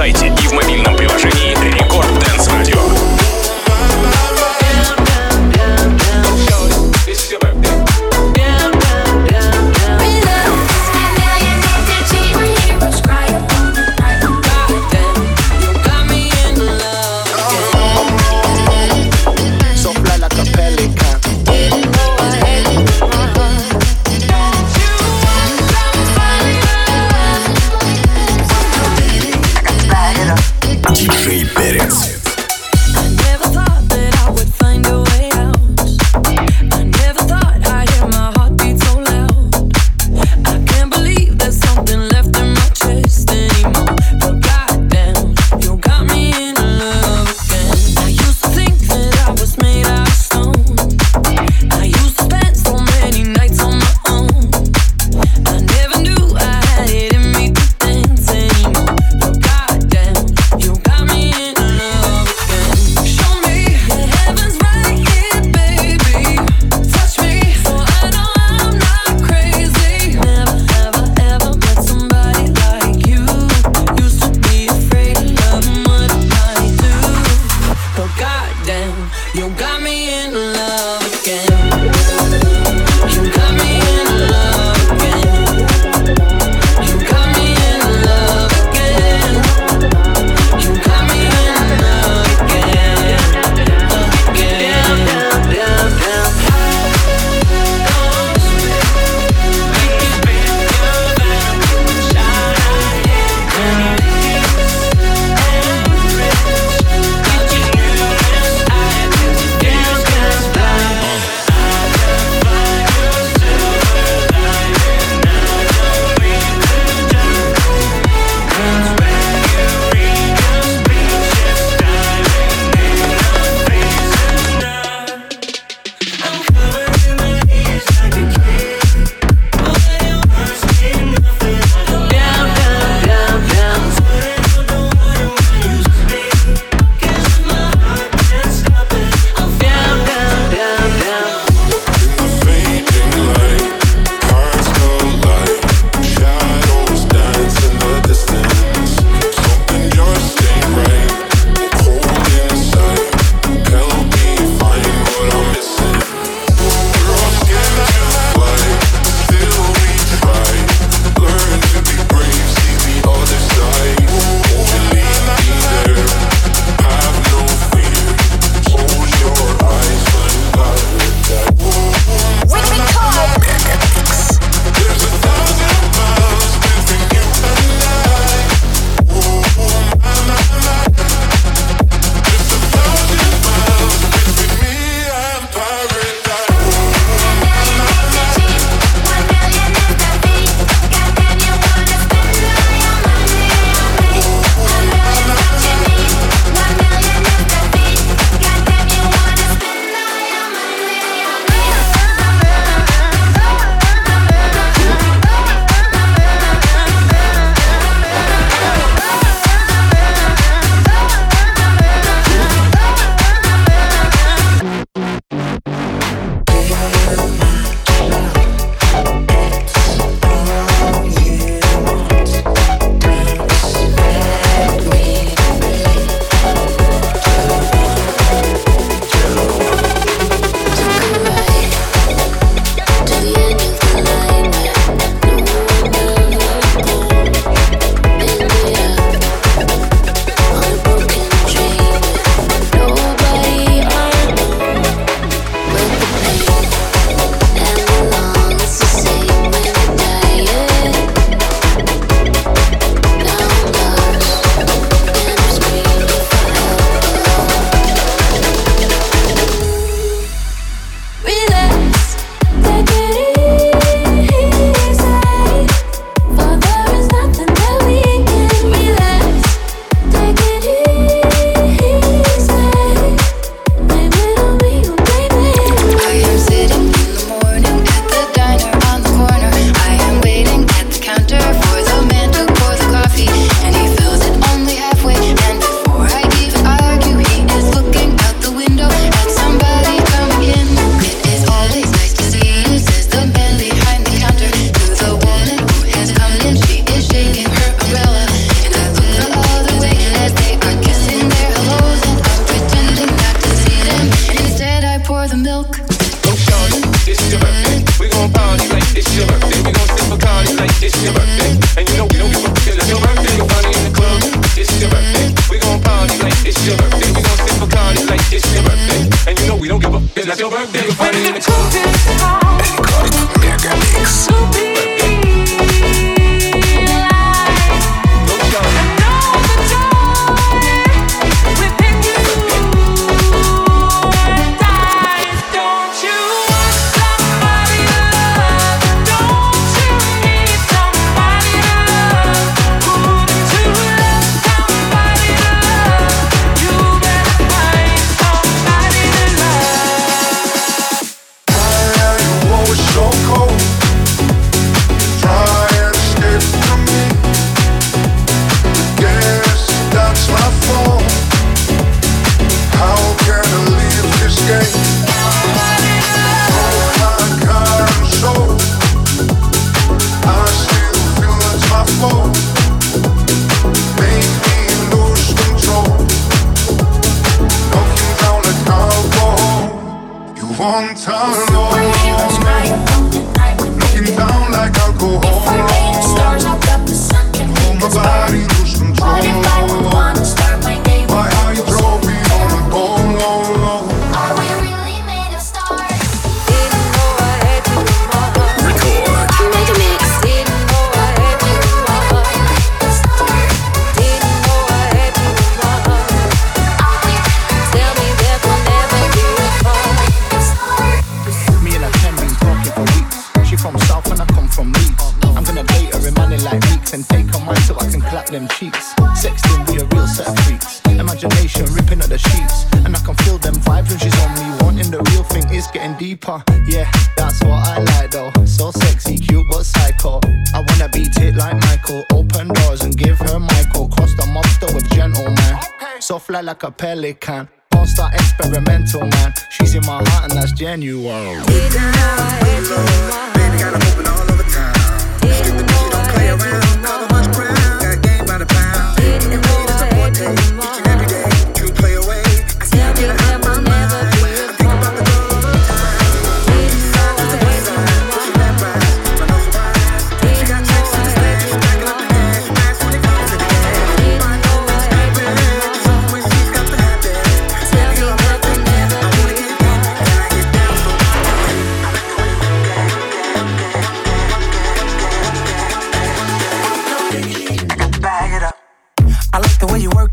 Love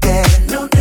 yeah, yeah.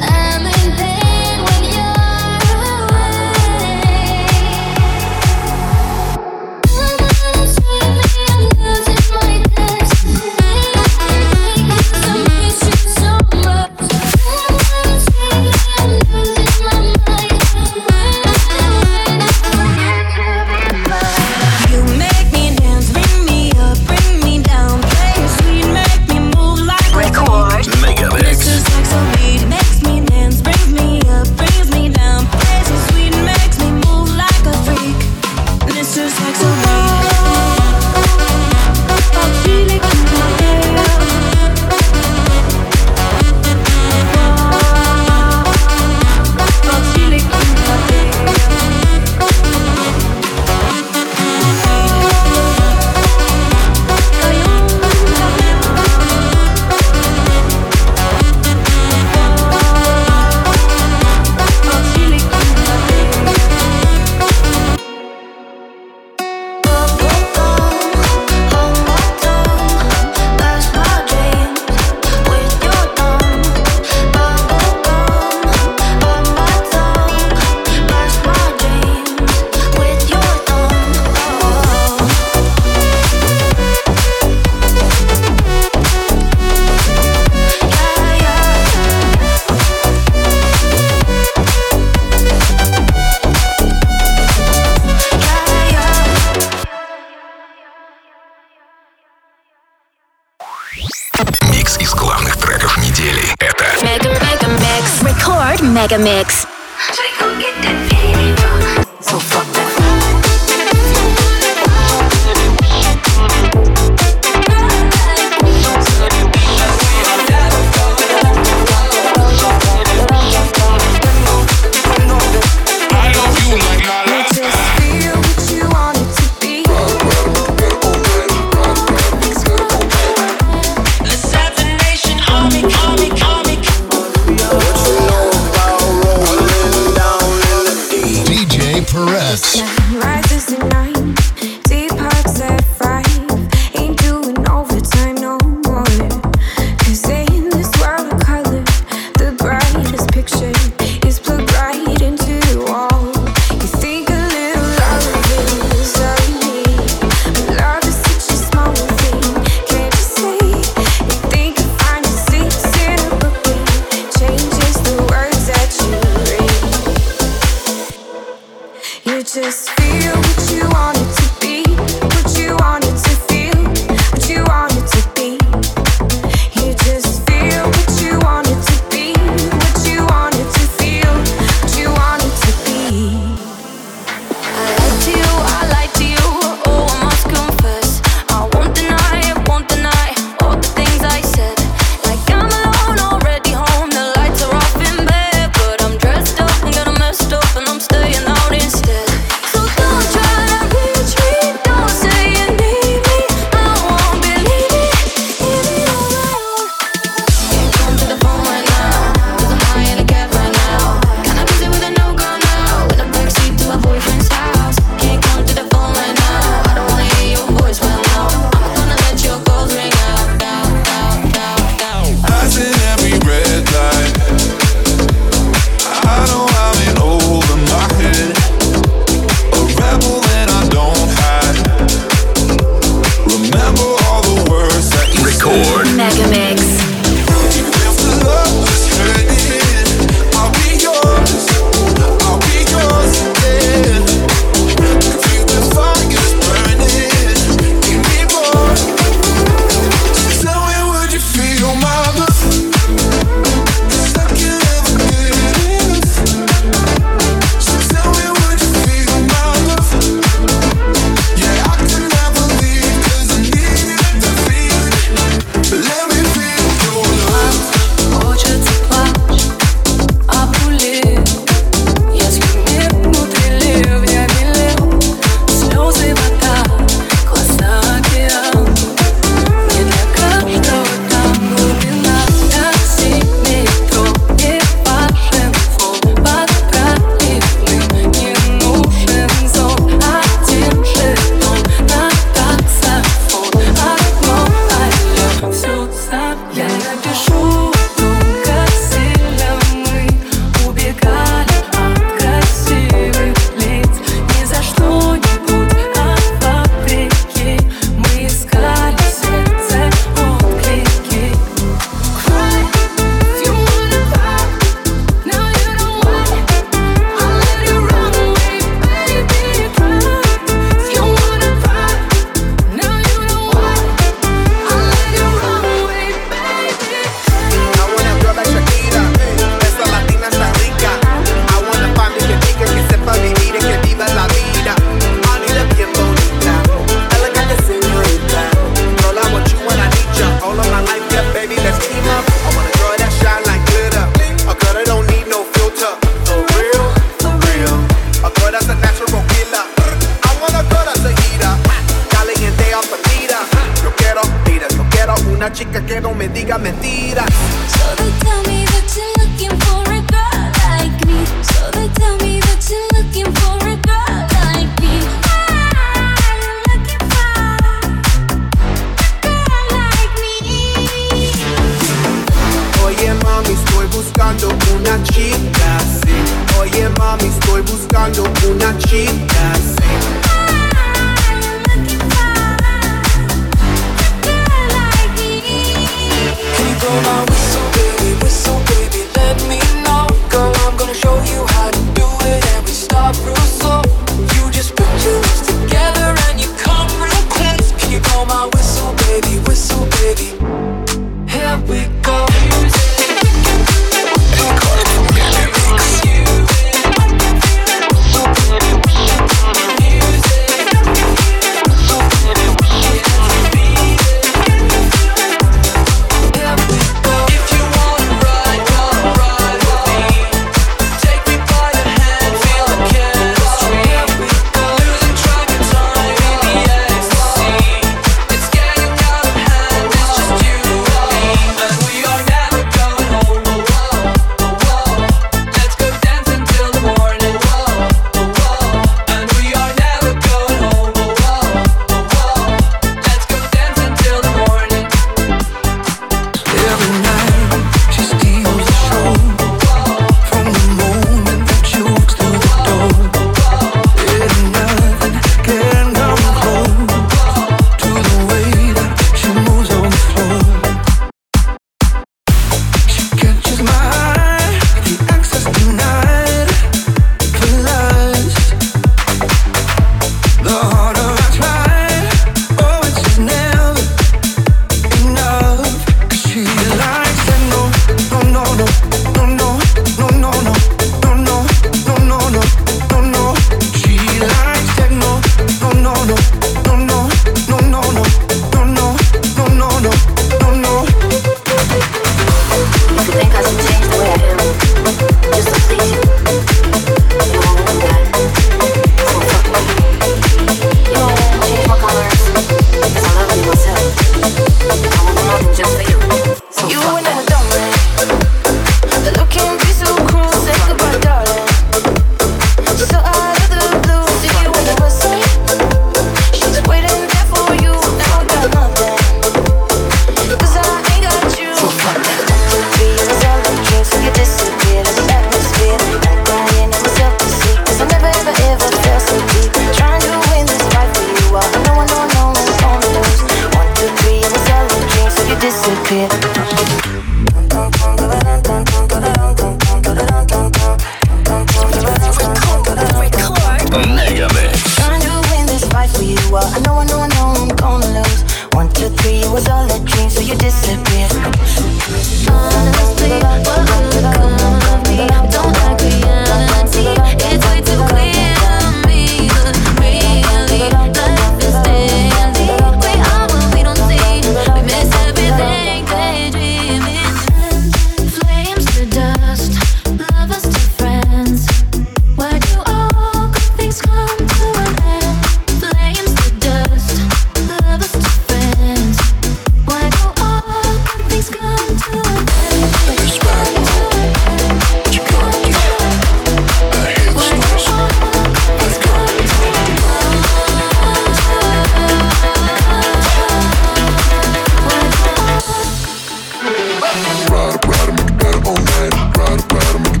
Ride, ride, make it better all night. Ride, ride, make it